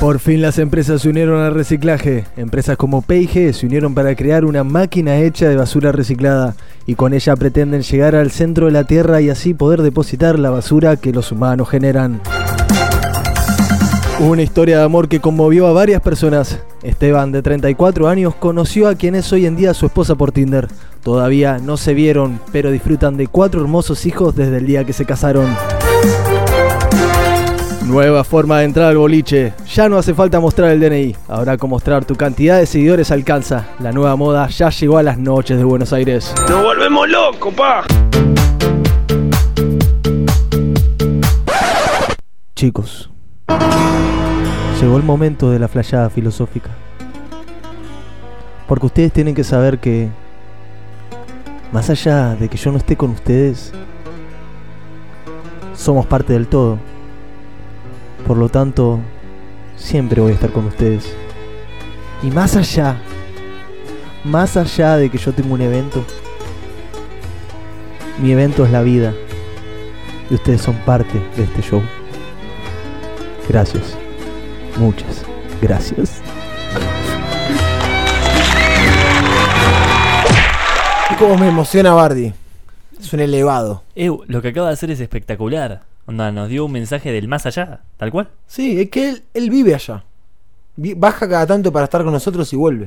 Por fin las empresas se unieron al reciclaje. Empresas como P&G se unieron para crear una máquina hecha de basura reciclada y con ella pretenden llegar al centro de la Tierra y así poder depositar la basura que los humanos generan. Una historia de amor que conmovió a varias personas. Esteban, de 34 años, conoció a quien es hoy en día su esposa por Tinder. Todavía no se vieron, pero disfrutan de cuatro hermosos hijos desde el día que se casaron. Nueva forma de entrar al boliche. Ya no hace falta mostrar el DNI. Ahora con mostrar tu cantidad de seguidores alcanza. La nueva moda ya llegó a las noches de Buenos Aires. ¡Nos volvemos locos, pa! Chicos, llegó el momento de la flayada filosófica. Porque ustedes tienen que saber que, más allá de que yo no esté con ustedes, somos parte del todo. Por lo tanto, siempre voy a estar con ustedes. Y más allá, más allá de que yo tengo un evento, mi evento es la vida. Y ustedes son parte de este show. Gracias. Muchas gracias. Y cómo me emociona Bardi. Es un elevado. Eh, lo que acaba de hacer es espectacular. Onda, nos dio un mensaje del más allá, tal cual. Sí, es que él, él vive allá. Baja cada tanto para estar con nosotros y vuelve.